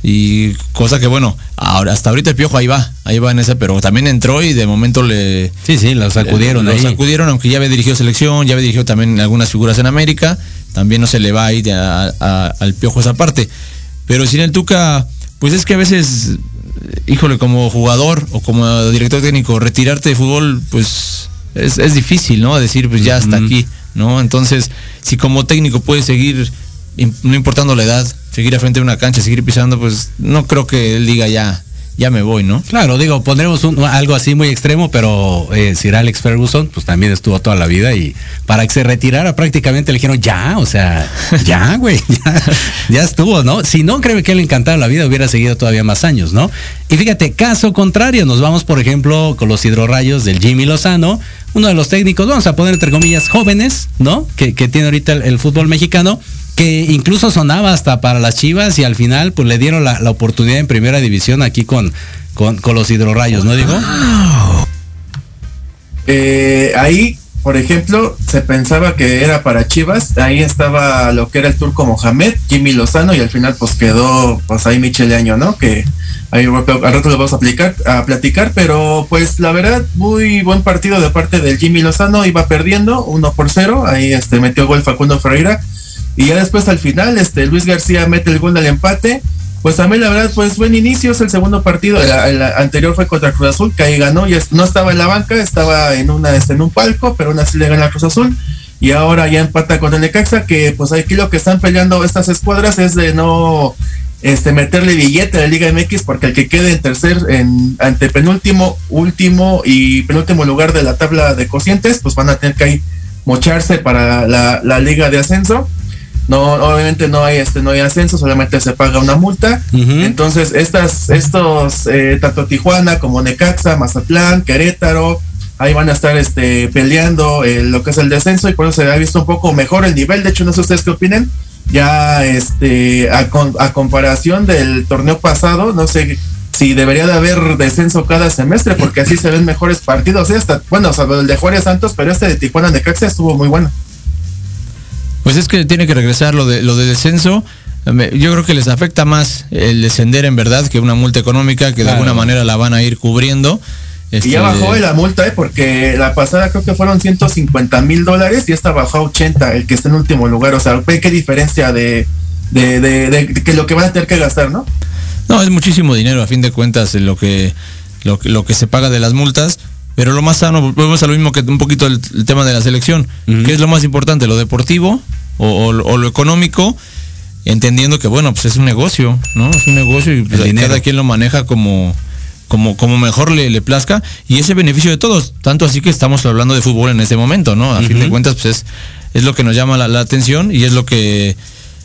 Y cosa que bueno, ahora hasta ahorita el piojo ahí va, ahí va en esa, pero también entró y de momento le, Sí, sí, lo sacudieron lo ahí. sacudieron, aunque ya había dirigido selección, ya había dirigido también algunas figuras en América, también no se le va ahí de a- a- al piojo esa parte. Pero sin el Tuca, pues es que a veces, híjole, como jugador o como director técnico, retirarte de fútbol, pues es, es difícil, ¿no? Decir, pues ya hasta aquí, ¿no? Entonces, si como técnico puedes seguir, no importando la edad, seguir a frente de una cancha, seguir pisando, pues no creo que él diga ya, ya me voy, ¿no? Claro, digo, pondremos algo así muy extremo, pero eh, Sir Alex Ferguson, pues también estuvo toda la vida y para que se retirara prácticamente le dijeron, ya, o sea, ya, güey, ya, ya estuvo, ¿no? Si no creo que le encantara la vida, hubiera seguido todavía más años, ¿no? Y fíjate, caso contrario, nos vamos, por ejemplo, con los hidrorrayos del Jimmy Lozano, uno de los técnicos, vamos a poner entre comillas, jóvenes, ¿no? Que, que tiene ahorita el, el fútbol mexicano que incluso sonaba hasta para las Chivas y al final pues le dieron la, oportunidad en primera división aquí con, con, con los hidrorrayos, ¿no digo? Eh, ahí, por ejemplo, se pensaba que era para Chivas. Ahí estaba lo que era el turco Mohamed, Jimmy Lozano, y al final pues quedó pues ahí Michele Año, ¿no? Que ahí al rato lo vamos a aplicar, a platicar, pero pues la verdad, muy buen partido de parte del Jimmy Lozano, iba perdiendo 1 por 0, ahí este metió gol Facundo Ferreira, y ya después al final, este Luis García mete el gol del empate. Pues mí la verdad, pues buen inicio, es el segundo partido, el, anterior fue contra Cruz Azul, que ahí ganó, y no estaba en la banca, estaba en una este, en un palco, pero aún así le gana Cruz Azul, y ahora ya empata con el Necaxa, que pues aquí lo que están peleando estas escuadras es de no este meterle billete a la Liga MX, porque el que quede en tercer, en ante penúltimo, último y penúltimo lugar de la tabla de cocientes, pues van a tener que ahí mocharse para la liga de ascenso. No, obviamente no hay este, no hay ascenso, solamente se paga una multa. Entonces, estas, estos, eh, tanto Tijuana como Necaxa, Mazatlán, Querétaro, ahí van a estar este, peleando eh, lo que es el descenso y por eso se ha visto un poco mejor el nivel. De hecho, no sé ustedes qué opinen. Ya este, a, con- a comparación del torneo pasado, no sé si debería de haber descenso cada semestre, porque así se ven mejores partidos. Y hasta, bueno, salvo el de Juárez Santos, pero este de Tijuana Necaxa estuvo muy bueno. Pues es que tiene que regresar lo de lo de descenso. Yo creo que les afecta más el descender en verdad que una multa económica que de Claro. alguna manera la van a ir cubriendo. Y Este, ya bajó la multa, ¿eh? porque la pasada creo que fueron 150 mil dólares y esta bajó a 80, el que está en último lugar. O sea, ve qué diferencia de, de, de- de- de que lo que van a tener que gastar, ¿no? No, es muchísimo dinero a fin de cuentas en lo que, lo, que- lo que se paga de las multas. Pero lo más sano, volvemos a lo mismo que un poquito el, el tema de la selección. ¿Qué es lo más importante? ¿Lo deportivo o, o- o lo económico? Entendiendo que, bueno, pues es un negocio, ¿no? Es un negocio y pues, cada quien lo maneja como, como, como mejor le, le plazca. Y ese beneficio de todos. Tanto así que estamos hablando de fútbol en este momento, ¿no? A fin de cuentas, pues es, es lo que nos llama la, la atención y es lo que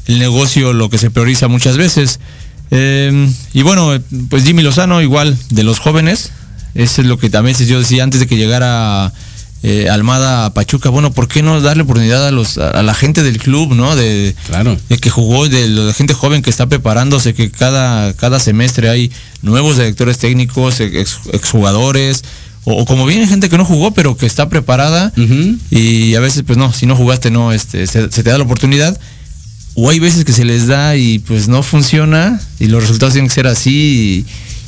el negocio lo que se prioriza muchas veces. Eh, y bueno, pues Jimmy Lozano, igual de los jóvenes, eso es lo que también yo decía antes de que llegara eh, Almada a Pachuca. Bueno, ¿por qué no darle oportunidad a los a, la gente del club, no? De, claro. de que jugó, de la gente joven que está preparándose, que cada, cada semestre hay nuevos directores técnicos, ex- exjugadores, o, o como viene gente que no jugó, pero que está preparada, y a veces, pues no, si no jugaste, no, este, se, se te da la oportunidad. O hay veces que se les da y pues no funciona y los resultados tienen que ser así y,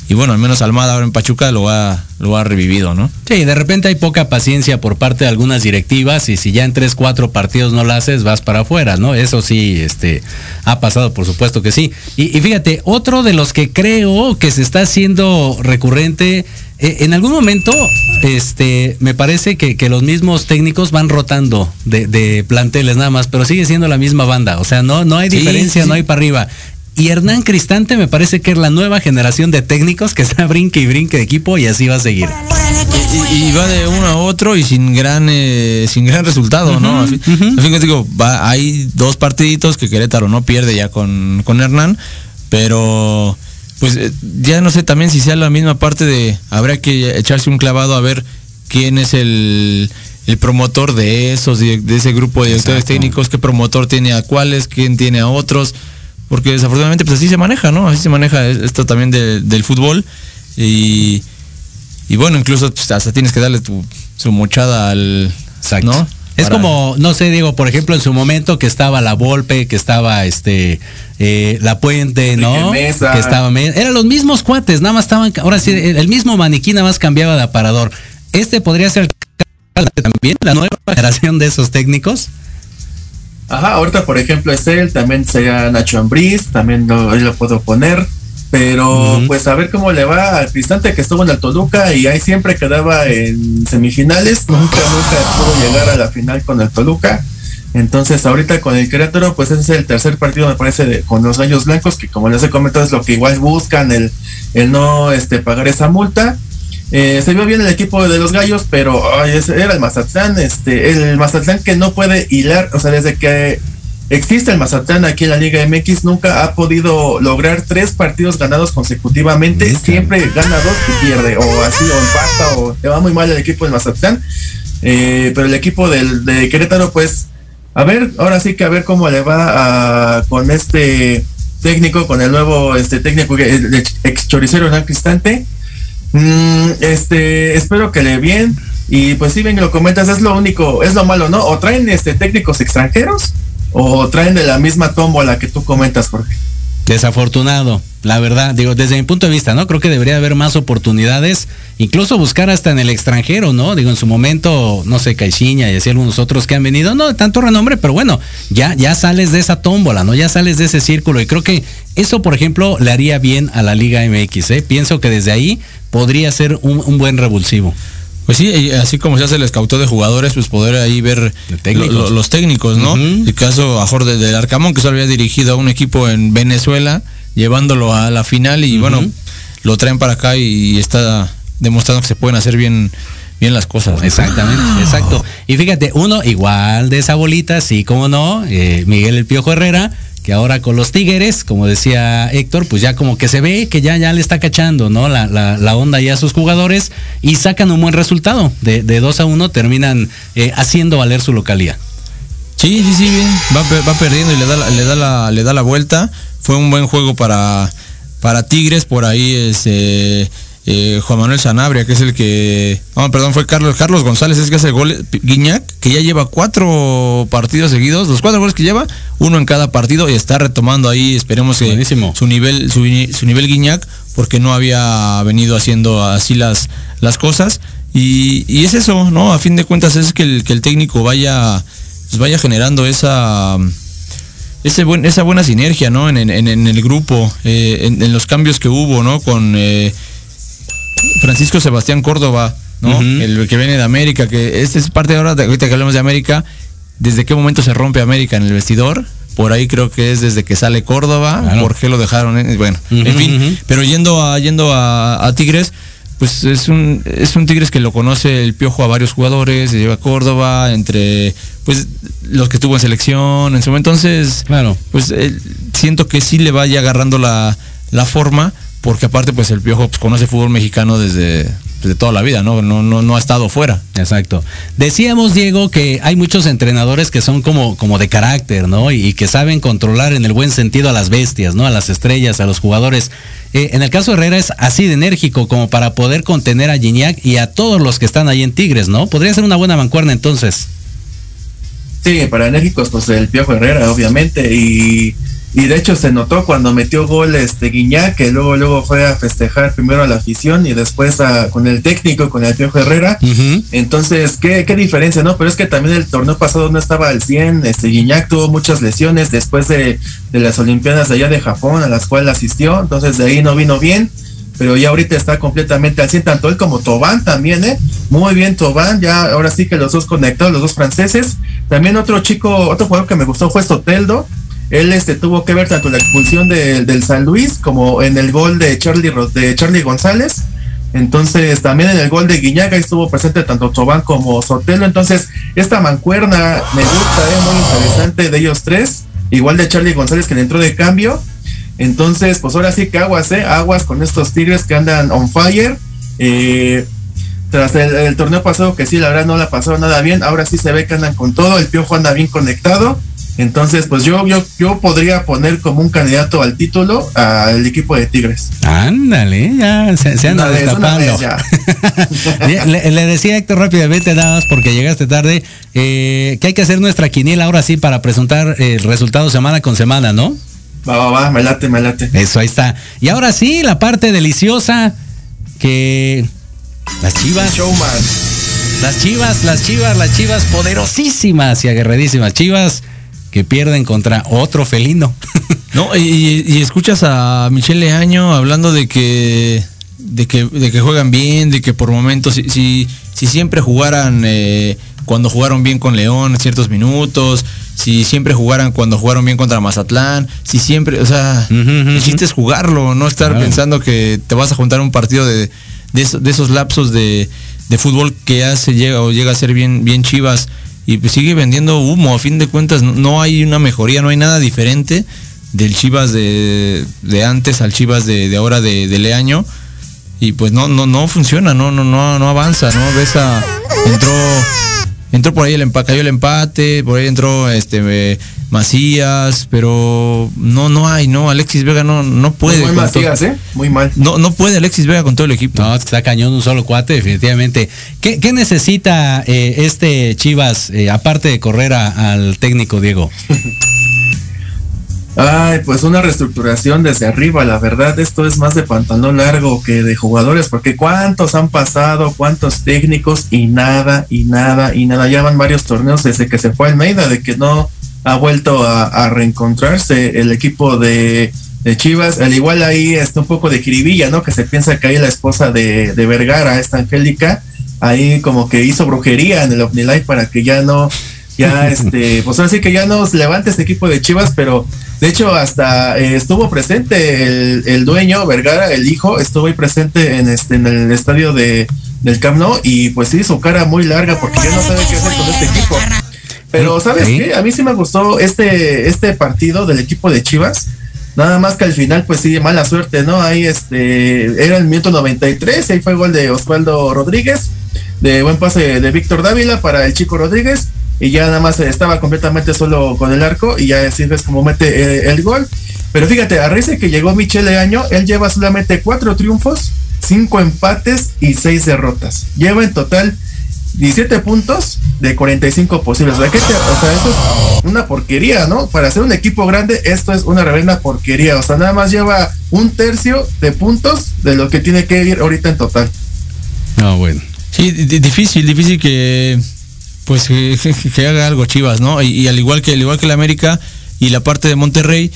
y bueno, al menos Almada ahora en Pachuca lo ha, lo ha revivido, ¿no? Sí, de repente hay poca paciencia por parte de algunas directivas y si ya en tres, cuatro partidos no la haces, vas para afuera, ¿no? Eso sí, este, ha pasado, por supuesto que sí. Y, y fíjate, otro de los que creo que se está haciendo recurrente, eh, en algún momento, este, me parece que, que los mismos técnicos van rotando de, de planteles nada más, pero sigue siendo la misma banda, o sea, no, no hay Sí, diferencia, sí. no hay para arriba. Y Hernán Cristante me parece que es la nueva generación de técnicos que está brinque y brinque de equipo y así va a seguir. Y, y va de uno a otro y sin gran eh, sin gran resultado, ¿no? A fin, digo, va, hay dos partiditos que Querétaro no pierde ya con, con Hernán, pero pues eh, ya no sé también si sea la misma parte de habrá que echarse un clavado a ver quién es el, el promotor de esos de, de ese grupo de directores Exacto. técnicos, qué promotor tiene a cuáles, quién tiene a otros, porque desafortunadamente pues así se maneja, ¿no? Así se maneja esto también de- del fútbol y y bueno, incluso pues, hasta tienes que darle tu, su mochada al. Exacto. ¿no? Es Para- como, no sé, Diego, por ejemplo, en su momento que estaba la Volpe, que estaba este eh, la Puente, ¿no? Mesa. Que estaba eran los mismos cuates, nada más estaban, ahora sí, el mismo maniquí nada más cambiaba de aparador. Este podría ser también la nueva generación de esos técnicos. Ajá, ahorita por ejemplo es él, también sería Nacho Ambriz, también lo, lo puedo poner, pero pues a ver cómo le va al Cristante que estuvo en el Toluca y ahí siempre quedaba en semifinales, nunca, nunca pudo llegar a la final con el Toluca. Entonces, ahorita con el Querétaro, pues ese es el tercer partido, me parece, de- con los Gallos Blancos, que como les he comentado, es lo que igual buscan, el, el no este, pagar esa multa. Eh, se vio bien el equipo de los Gallos, pero ay, ese era el Mazatlán, este, el Mazatlán que no puede hilar, o sea, desde que existe el Mazatlán aquí en la Liga MX, nunca ha podido lograr tres partidos ganados consecutivamente, siempre gana dos y pierde, o así, o empata, o le va muy mal el equipo del Mazatlán. Eh, pero el equipo del, de Querétaro, pues, a ver, ahora sí que a ver cómo le va a- con este técnico, con el nuevo este técnico, que- el ex- ex choricero Hernán Cristante. Mm, este, espero que le bien. Y pues sí, bien que lo comentas, es lo único, es lo malo, ¿no? O traen este técnicos extranjeros, o traen de la misma tómbola que tú comentas, Jorge. Desafortunado, la verdad, digo, desde mi punto de vista, ¿no? Creo que debería haber más oportunidades, incluso buscar hasta en el extranjero, ¿no? Digo, en su momento, no sé, Caixinha y así algunos otros que han venido, no de tanto renombre, pero bueno, ya, ya sales de esa tómbola, ¿no? Ya sales de ese círculo y creo que eso, por ejemplo, le haría bien a la Liga MX, ¿eh? Pienso que desde ahí podría ser un, un buen revulsivo. Pues sí, así como se hace el escauteo de jugadores, pues poder ahí ver De técnicos. lo- lo- los técnicos, ¿no? El caso a Jorge del Arcamón, que solo había dirigido a un equipo en Venezuela, llevándolo a la final y bueno, lo traen para acá y está demostrando que se pueden hacer bien, bien las cosas. Exactamente, exacto. Y fíjate, uno igual de esa bolita, sí, como no, eh, Miguel el Piojo Herrera, que ahora con los Tigres, como decía Héctor, pues ya como que se ve que ya, ya le está cachando, ¿no? La, la, la onda ya a sus jugadores y sacan un buen resultado. De, de 2 a 1 terminan eh, haciendo valer su localía. Sí, sí, sí, bien. Va, va perdiendo y le da, le da la, le da la vuelta. Fue un buen juego para, para Tigres. Por ahí es eh, eh, Juan Manuel Sanabria, que es el que. No, perdón, fue Carlos, Carlos González, es que hace el gol. Guiñac, que ya lleva cuatro partidos seguidos. Los cuatro goles que lleva, uno en cada partido y está retomando ahí. Esperemos que Buenísimo. su nivel, su, ni- su nivel Guiñac, porque no había venido haciendo así las, las cosas. Y, y es eso, ¿no? A fin de cuentas es que el, que el técnico vaya, pues vaya generando esa, ese buen, esa buena sinergia, ¿no? En, en- en- en el grupo, eh, en, en los cambios que hubo, ¿no? Con eh, Francisco Sebastián Córdoba, ¿no? El que viene de América, que este es parte ahora, de, ahorita que hablamos de América, ¿desde qué momento se rompe América en el vestidor? Por ahí creo que es desde que sale Córdoba, Claro. ¿por qué lo dejaron? Bueno, en fin, pero yendo a, yendo a, a Tigres, pues es un, es un Tigres que lo conoce el piojo a varios jugadores, se lleva a Córdoba, entre pues los que tuvo en selección, en su momento. Entonces, Claro. pues eh, siento que sí le vaya agarrando la, la forma, porque aparte pues el piojo pues, conoce fútbol mexicano desde, desde toda la vida, ¿no? No, no, no ha estado fuera. Exacto. Decíamos, Diego, que hay muchos entrenadores que son como, como de carácter, ¿no? Y, y que saben controlar en el buen sentido a las bestias, ¿no? A las estrellas, a los jugadores. Eh, en el caso de Herrera es así de enérgico como para poder contener a Gignac y a todos los que están ahí en Tigres, ¿no? Podría ser una buena mancuerna entonces. Sí, para enérgicos, pues el Piojo Herrera, obviamente, y, y de hecho se notó cuando metió gol este Guiñac, que luego luego fue a festejar primero a la afición y después a, con el técnico, con el Piojo Herrera. Entonces, ¿qué, qué diferencia, ¿no? Pero es que también el torneo pasado no estaba al 100, este Guiñac tuvo muchas lesiones después de, de las Olimpiadas de allá de Japón, a las cuales asistió, entonces de ahí no vino bien, pero ya ahorita está completamente al 100, tanto él como Tobán también, ¿eh? Muy bien Tobán, ya ahora sí que los dos conectados, los dos franceses. También otro chico, otro jugador que me gustó fue Soteldo, él este tuvo que ver tanto la expulsión de- del San Luis como en el gol de Charlie, de Charlie González. Entonces, también en el gol de Guiñaga estuvo presente tanto Tobán como Sotelo. Entonces, esta mancuerna me gusta, es muy interesante de ellos tres. Igual de Charlie González que le entró de cambio. Entonces, pues ahora sí que aguas, ¿eh? Aguas con estos Tigres que andan on fire. Eh, tras el, el torneo pasado, que sí, la verdad no la pasaron nada bien. Ahora sí se ve que andan con todo. El Piojo anda bien conectado. Entonces, pues yo, yo, yo podría poner como un candidato al título al equipo de Tigres. Ándale, ya se, se anda destapando. le, le decía Héctor rápidamente, nada más porque llegaste tarde, eh, que hay que hacer nuestra quiniela ahora sí para presentar eh, el resultado semana con semana, ¿no? Va, va, va, me late, me late. Eso, ahí está. Y ahora sí, la parte deliciosa que las chivas, Showman. las chivas, las chivas, las chivas poderosísimas y aguerridísimas chivas que pierden contra otro felino. No, y, escuchas a Michelle Leaño hablando de que de que, de que juegan bien, de que por momentos, si, si, si siempre jugaran eh, cuando jugaron bien con León ciertos minutos, si siempre jugaran cuando jugaron bien contra Mazatlán, si siempre, o sea, el chiste es jugarlo, no estar Claro. pensando que te vas a juntar un partido de, de, esos, de esos lapsos de, de fútbol que ya se llega o llega a ser bien, bien chivas y pues sigue vendiendo humo, a fin de cuentas no, hay una mejoría, no hay nada diferente del Chivas de, de antes al Chivas de, de ahora de, de Leaño y pues no no no funciona no no no no avanza no ves a entró entró por ahí el empate cayó el empate por ahí entró este eh, Macías pero no no hay no Alexis Vega no no puede Muy mal Macías, ¿eh? Muy mal. no no puede Alexis Vega con todo el equipo No, está cañón un solo cuate, definitivamente. ¿Qué, qué necesita eh, este Chivas, eh, aparte de correr a- al técnico Diego? Ay, pues una reestructuración desde arriba, la verdad, esto es más de pantalón largo que de jugadores, porque cuántos han pasado, cuántos técnicos y nada, y nada, y nada, ya van varios torneos desde que se fue Almeida, de que no ha vuelto a, a reencontrarse el equipo de, de Chivas, al igual ahí está un poco de jiribilla, ¿no? Que se piensa que ahí la esposa de, de Vergara, esta Angélica, ahí como que hizo brujería en el OmniLife para que ya no, ya este, pues ahora sí que ya no se levante este equipo de Chivas, pero de hecho hasta eh, estuvo presente el, el dueño, Vergara, el hijo, estuvo ahí presente en este, en el estadio de, del Camp Nou y pues sí, su cara muy larga porque ya no sabe qué hacer con este equipo. Pero ¿sabes Sí. qué? A mí sí me gustó este, este partido del equipo de Chivas. Nada más que al final, pues sí, mala suerte, ¿no? Ahí este, era el minuto 93, ahí fue gol de Osvaldo Rodríguez, de buen pase de Víctor Dávila para el chico Rodríguez, y ya nada más estaba completamente solo con el arco, y ya así es como mete eh, el gol. Pero fíjate, a raíz de que llegó Michele Año, él lleva solamente cuatro triunfos, cinco empates y seis derrotas. Lleva en total 17 puntos de 45 posibles. O sea, ¿qué te- o sea, eso es una porquería, ¿no? Para ser un equipo grande, esto es una reverenda porquería. O sea, nada más lleva un tercio de puntos de lo que tiene que ir ahorita en total. No, bueno. Sí, di- di- difícil, difícil que pues que, que- que haga algo Chivas, ¿no? Y, y al igual que al igual que la América y la parte de Monterrey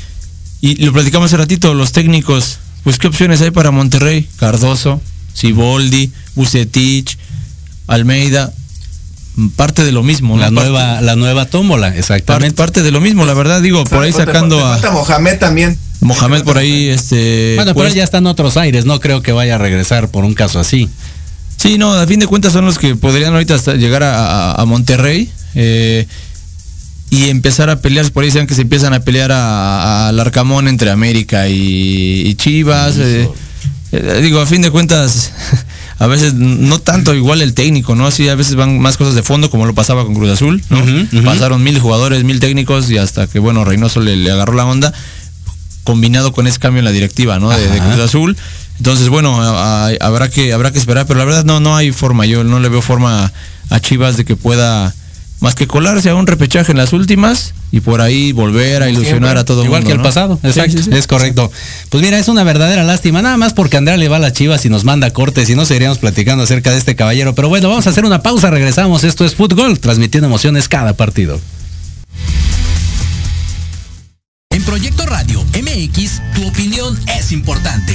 y lo platicamos hace ratito, los técnicos, pues qué opciones hay para Monterrey? Cardoso, Siboldi, Bucetich, Almeida, mm, parte de lo mismo, La ¿no? nueva, la nueva tómbola, parte, exactamente. parte de lo mismo, la verdad digo, por ahí sacando falta- a falta Mohamed también. Mohamed por ahí este Bueno, pero pues, él ya está en otros aires, no creo que vaya a regresar por un caso así. Sí, no, a fin de cuentas son los que podrían ahorita hasta llegar a, a- a Monterrey eh, y empezar a pelear, por ahí dicen que se empiezan a pelear a- a- al Arcamón entre América y, y Chivas. eh, eh, digo, a fin de cuentas, a veces no tanto igual el técnico, ¿no? Así a veces van más cosas de fondo, como lo pasaba con Cruz Azul, ¿no? Pasaron mil jugadores, mil técnicos y hasta que, bueno, Reynoso le, le agarró la onda, combinado con ese cambio en la directiva, ¿no? De, de. Cruz Azul. Entonces, bueno, a- a- habrá que habrá que esperar, pero la verdad no no hay forma, yo no le veo forma a Chivas de que pueda más que colarse a un repechaje en las últimas y por ahí volver a ilusionar Siempre. a todo el Igual mundo. que el ¿no? pasado, Sí, exacto, sí, sí. es correcto. Pues mira, es una verdadera lástima, nada más porque Andrea le va a las chivas y nos manda cortes y no seguiríamos platicando acerca de este caballero. Pero bueno, vamos a hacer una pausa, regresamos. Esto es Fútbol, transmitiendo emociones cada partido. En Proyecto Radio MX, tu opinión es importante.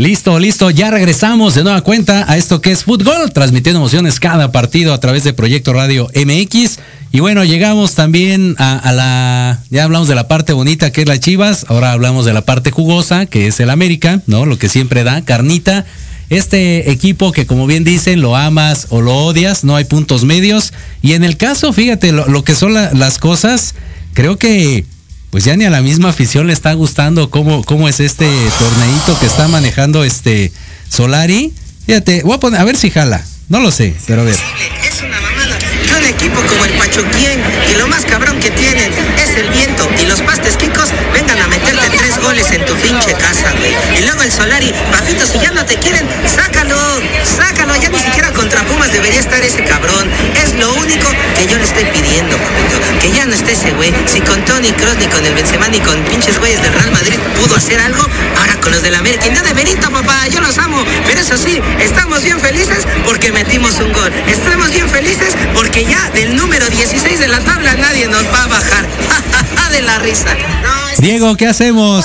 Listo, listo, ya regresamos de nueva cuenta a esto que es fútbol, transmitiendo emociones cada partido a través de Proyecto Radio MX. Y bueno, llegamos también a, la, ya hablamos de la parte bonita que es la Chivas, ahora hablamos de la parte jugosa que es el América, ¿no? Lo que siempre da, carnita. Este equipo que como bien dicen, lo amas o lo odias, no hay puntos medios. Y en el caso, fíjate, lo, que son la- las cosas, creo que pues ya ni a la misma afición le está gustando cómo, cómo es este torneito que está manejando este Solari. Fíjate, voy a poner, a ver si jala. No lo sé, pero a ver. Un equipo como el Pachuquien, que lo más cabrón que tienen es el viento y los pastes quicos vengan a meterte tres goles en tu pinche casa, güey. Y luego el Solari, papito, si ya no te quieren, sácalo, sácalo. Ya ni siquiera contra Pumas debería estar ese cabrón. Es lo único que yo le estoy pidiendo, papito. Que ya no esté ese güey. Si con Tony Cross, ni con el Benzema, ni con pinches güeyes del Real Madrid pudo hacer algo, ahora con los del América. No de Benito, papá, yo los amo. Pero eso sí, estamos bien felices porque metimos un gol. Estamos bien felices porque ya del número 16 de la tabla nadie nos va a bajar. de la risa. Diego, ¿qué hacemos?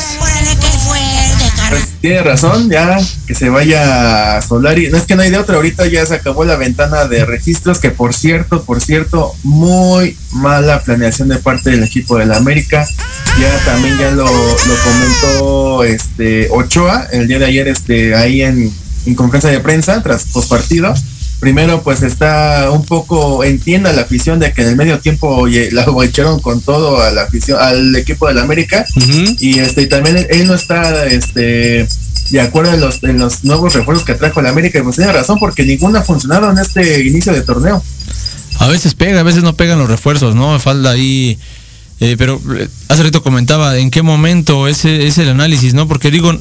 Pues tiene razón, ya que se vaya Solari. No es que no hay de otra, ahorita ya se acabó la ventana de registros, que por cierto, por cierto, muy mala planeación de parte del equipo de la América. Ya también ya lo, lo comentó este Ochoa el día de ayer este ahí en, en conferencia de prensa tras post partido. Primero, pues está un poco, entienda la afición de que en el medio tiempo oye, la echaron con todo a la afición, al equipo de la América y este y también él, no está este de acuerdo en los, en los nuevos refuerzos que trajo la América y pues tiene razón porque ninguno ha funcionado en este inicio de torneo A veces pega, a veces no pegan los refuerzos, ¿no? Falta ahí. eh, pero eh, hace rato comentaba en qué momento ese es el análisis, ¿no? Porque digo,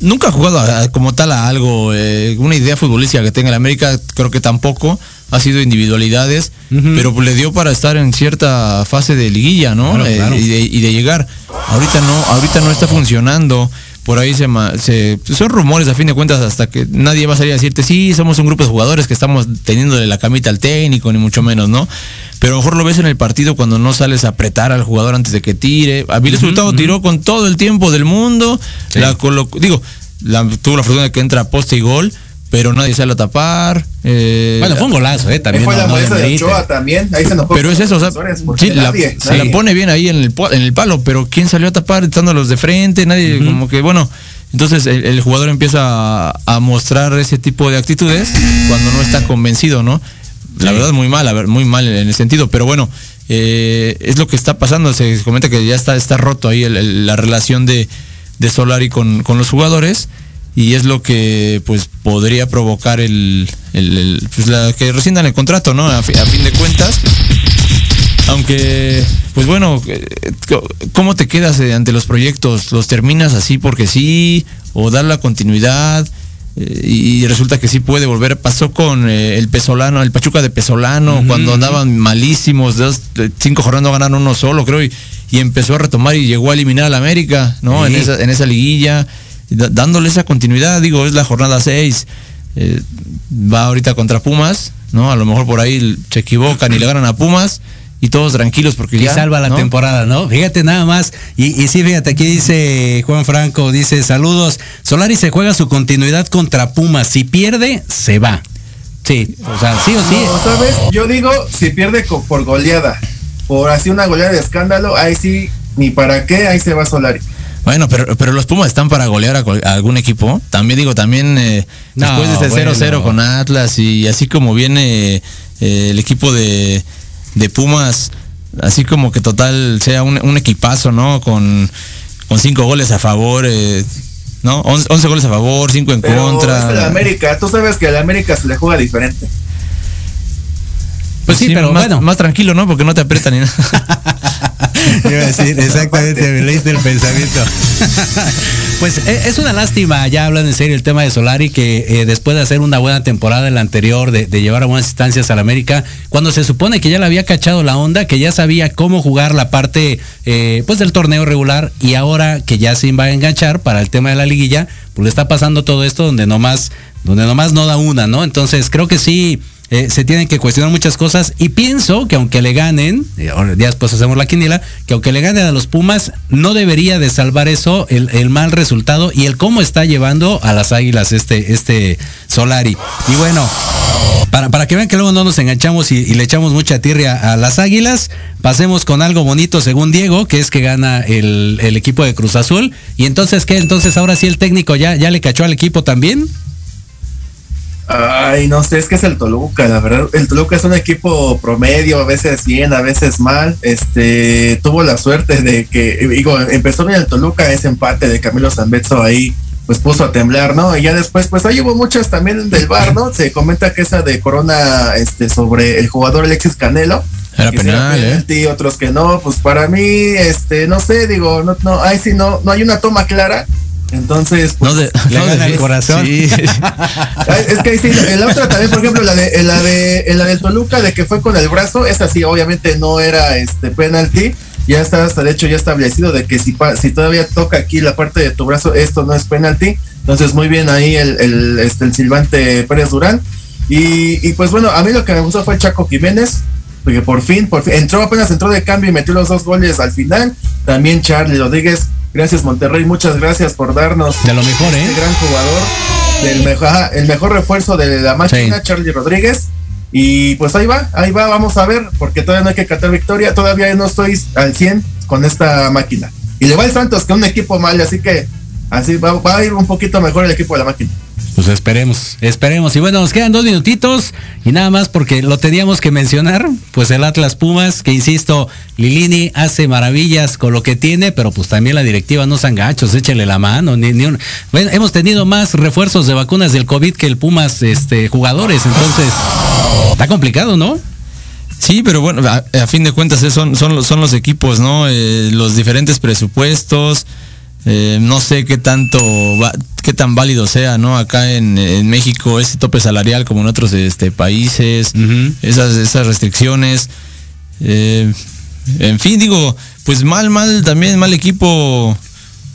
nunca ha jugado a- a- como tal a algo, eh, una idea futbolística que tenga la América, creo que tampoco. Ha sido individualidades, pero le dio para estar en cierta fase de liguilla, ¿no? Claro, Eh, y, de, y de llegar. Ahorita no, ahorita no está funcionando. Por ahí se, son rumores a fin de cuentas hasta que nadie va a salir a decirte, sí, somos un grupo de jugadores que estamos teniéndole la camita al técnico, ni mucho menos, ¿no? Pero mejor lo ves en el partido cuando no sales a apretar al jugador antes de que tire. A Vilés Hurtado tiró con todo el tiempo del mundo. Sí. La digo, la- tuvo la fortuna de que entra poste y gol, pero nadie sale a tapar. eh, Bueno, fue un golazo, ¿eh? También fue no, la no de. Ochoa también ahí se pero es eso, o sea, sí, la, nadie, se la pone bien ahí en el, en el palo, pero ¿quién salió a tapar estando los de frente? Nadie, como que, bueno, entonces el, el jugador empieza a, a mostrar ese tipo de actitudes cuando no está convencido, ¿no? La Sí. verdad, muy mal, a ver, muy mal en el sentido, pero bueno, eh, es lo que está pasando, se comenta que ya está, está roto ahí el- el- la relación de, de Solari con, con los jugadores y es lo que pues podría provocar el, el- el- pues, la, que rescindan el contrato, ¿no? A, fi- a fin de cuentas. Aunque, pues bueno, eh, ¿cómo te quedas eh, ante los proyectos? ¿Los terminas así porque sí? ¿O dar la continuidad? Eh, y resulta que sí puede volver. Pasó con el Pesolano, el Pachuca de Pesolano, cuando andaban malísimos, dos, cinco jornadas no ganaron uno solo, creo, y, y empezó a retomar y llegó a eliminar al América, ¿no? Sí. En, esa, en esa liguilla, dándole esa continuidad, digo, es la jornada 6. va ahorita contra Pumas, ¿no? A lo mejor por ahí se equivocan y le ganan a Pumas y todos tranquilos porque Y ya salva la ¿no? temporada, ¿no? Fíjate nada más. Y, y sí, fíjate, aquí dice Juan Franco, dice, saludos. Solari se juega su continuidad contra Pumas. Si pierde, se va. Sí, o sea, sí o sí. No, ¿sabes? Yo digo, si pierde por goleada, por así una goleada de escándalo, ahí sí, ni para qué, ahí se va Solari. Bueno, pero, pero los Pumas están para golear a, cual- a algún equipo. También digo, también eh, No, después de ese 0-0 bueno. con Atlas y así como viene eh, el equipo de, de Pumas, así como que total sea un, un equipazo, ¿no? Con, con cinco goles a favor, eh, ¿no? 11, 11 goles a favor, cinco en Pero contra. es el América, tú sabes que el América se le juega diferente. Pues sí, pero más, bueno. más tranquilo, ¿no? Porque no te aprietan ni nada. Iba a decir, exactamente, me leíste el pensamiento. pues e- es una lástima, ya hablan en serio el tema de Solari, que eh, después de hacer una buena temporada en la anterior, de, de llevar a buenas instancias al América, cuando se supone que ya le había cachado la onda, que ya sabía cómo jugar la parte eh, pues del torneo regular, y ahora que ya se va a enganchar para el tema de la liguilla, pues le está pasando todo esto donde nomás, donde nomás no da una, ¿no? Entonces creo que sí eh, se tienen que cuestionar muchas cosas y pienso que aunque le ganen, eh, ya después hacemos la quiniela, que aunque le ganen a los Pumas, no debería de salvar eso el, el mal resultado y el cómo está llevando a las Águilas este, este Solari. Y bueno, para, para que vean que luego no nos enganchamos y, le echamos mucha tirria a las Águilas, pasemos con algo bonito según Diego, que es que gana el, el equipo de Cruz Azul. Y entonces, ¿qué? Entonces ahora sí el técnico ya, ya le cachó al equipo también. Ay, no sé, es que es el Toluca, la verdad. El Toluca es un equipo promedio, a veces bien, a veces mal. Este, tuvo la suerte de que, digo, empezó bien el Toluca, ese empate de Camilo Zambetso ahí, pues puso a temblar, ¿no? Y ya después, pues ahí hubo muchas también del bar, ¿no? Se comenta que esa de Corona, este, sobre el jugador Alexis Canelo. Era penal, ¿eh? otros que no, pues para mí, este, no sé, digo, no, no, ahí sí no, no hay una toma clara. Entonces, pues, No de- Le no gana de- el corazón. Sí. Es que ahí sí, la otra también, por ejemplo, la de, la de, en la del Toluca, de que fue con el brazo, esa sí, obviamente no era este penalti. Ya está hasta de hecho ya establecido de que si, si todavía toca aquí la parte de tu brazo, esto no es penalti. Entonces, muy bien ahí el, el, este, el silbante Pérez Durán. Y, y pues bueno, a mí lo que me gustó fue Chaco Jiménez, porque por fin, por fin, entró apenas entró de cambio y metió los dos goles al final. También Charlie Rodríguez, gracias Monterrey, muchas gracias por darnos De lo mejor, ¿eh? este gran jugador, del mejor, ajá, el mejor refuerzo de la máquina, Sí. Charlie Rodríguez. Y pues ahí va, ahí va, vamos a ver, porque todavía no hay que catar victoria, todavía no estoy al 100 con esta máquina. Y le va el Santos, que es un equipo mal, así que así va, va a ir un poquito mejor el equipo de la máquina. Pues esperemos, esperemos. Y bueno, nos quedan dos minutitos y nada más porque lo teníamos que mencionar, pues el Atlas Pumas, que insisto, Lilini hace maravillas con lo que tiene, pero pues también la directiva no sean gachos, échele la mano. Ni, ni hemos tenido más refuerzos de vacunas del COVID que el Pumas este, jugadores, entonces está complicado, ¿no? Sí, pero bueno, a, a fin de cuentas eh, son, son, los, son los equipos, ¿no? Eh, los diferentes presupuestos. Eh, no sé qué tanto, va- qué tan válido sea, ¿no? Acá en, en México ese tope salarial como en otros este, países, esas, esas restricciones. eh, en fin, digo, pues mal, mal, también mal equipo.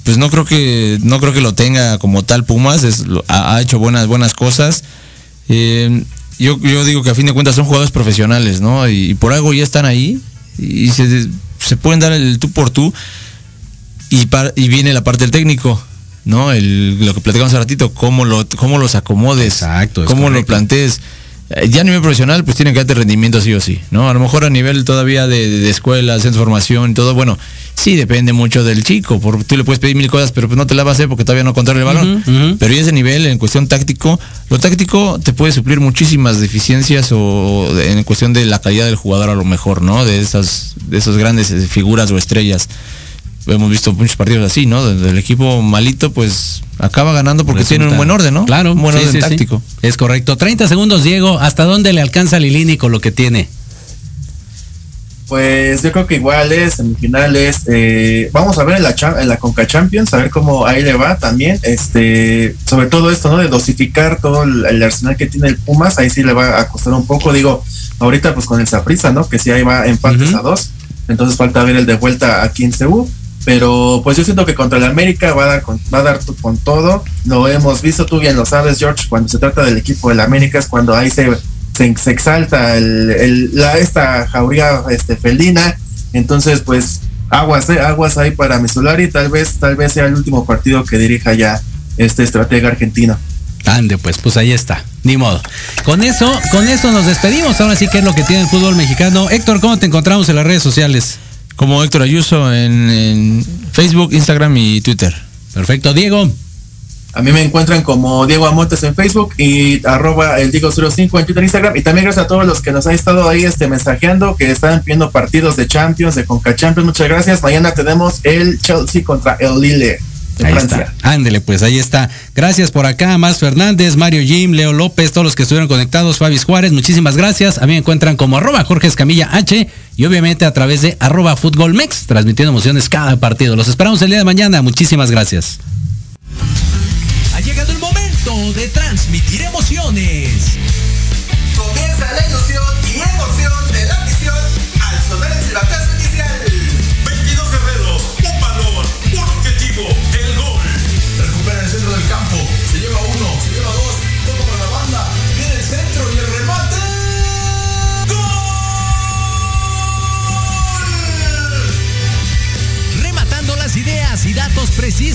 Pues no creo que, no creo que lo tenga como tal Pumas, es, ha, ha hecho buenas, buenas cosas. Eh, yo, yo digo que a fin de cuentas son jugadores profesionales, ¿no? Y, por algo ya están ahí y se, se pueden dar el tú por tú. Y, par- y viene la parte del técnico, ¿no? El, lo que platicamos hace ratito, cómo, lo, cómo los acomodes, Exacto, cómo lo plantees. Eh, Ya a nivel profesional, pues tienen que darte rendimiento sí o sí, ¿no? A lo mejor a nivel todavía de, de, de escuela, centro de formación y todo, bueno, sí depende mucho del chico, porque tú le puedes pedir mil cosas, pero pues no te la va a hacer porque todavía no controla el balón. Pero ya ese nivel, en cuestión táctico, lo táctico te puede suplir muchísimas deficiencias o de- en cuestión de la calidad del jugador a lo mejor, ¿no? De esas, de esas grandes eh, figuras o estrellas. Hemos visto muchos partidos así, ¿no? Donde el equipo malito, pues, acaba ganando porque Resulta- tiene un buen orden, ¿no? Claro, un buen sí, orden sí, sí. táctico. Es correcto. 30 segundos, Diego. ¿Hasta dónde le alcanza Lilini con lo que tiene? Pues yo creo que igual es semifinales. eh, vamos a ver en la, en la Conca Champions, a ver cómo ahí le va también. Este, sobre todo esto, ¿no? De dosificar todo el, el arsenal que tiene el Pumas, ahí sí le va a costar un poco. Digo, ahorita pues con el Saprissa, ¿no? Que sí ahí va empates a dos. Entonces falta ver el de vuelta aquí en Ceú. Pero pues yo siento que contra el América va a dar con, va a dar con todo. Lo hemos visto, tú bien lo sabes, George, cuando se trata del equipo del América es cuando ahí se, se, exalta el- la, esta jauría este, felina. Entonces, pues, aguas, eh, aguas ahí para Mesolari. Tal vez, tal vez sea el último partido que dirija ya este estratega argentino. Ande, pues, pues ahí está. Ni modo. Con eso, con eso nos despedimos. Ahora sí que es lo que tiene el fútbol mexicano. Héctor, ¿cómo te encontramos en las redes sociales? Como Héctor Ayuso en, en Facebook, Instagram y Twitter. Perfecto, Diego. A mí me encuentran como Diego Amontes en Facebook y arroba el Diego05 en Twitter e Instagram. Y también gracias a todos los que nos han estado ahí este, mensajeando, que están viendo partidos de Champions, de Conca Champions. Muchas gracias. Mañana tenemos el Chelsea contra el Lille Ahí Francia. está. Ándele, pues ahí está. Gracias por acá, Más Fernández, Mario Jim, Leo López, todos los que estuvieron conectados, Fabis Juárez, muchísimas gracias. A mí me encuentran como arroba Jorge Escamilla H y obviamente a través de arroba Fútbol Mex, transmitiendo emociones cada partido. Los esperamos el día de mañana. Muchísimas gracias. Ha llegado el momento de transmitir emociones.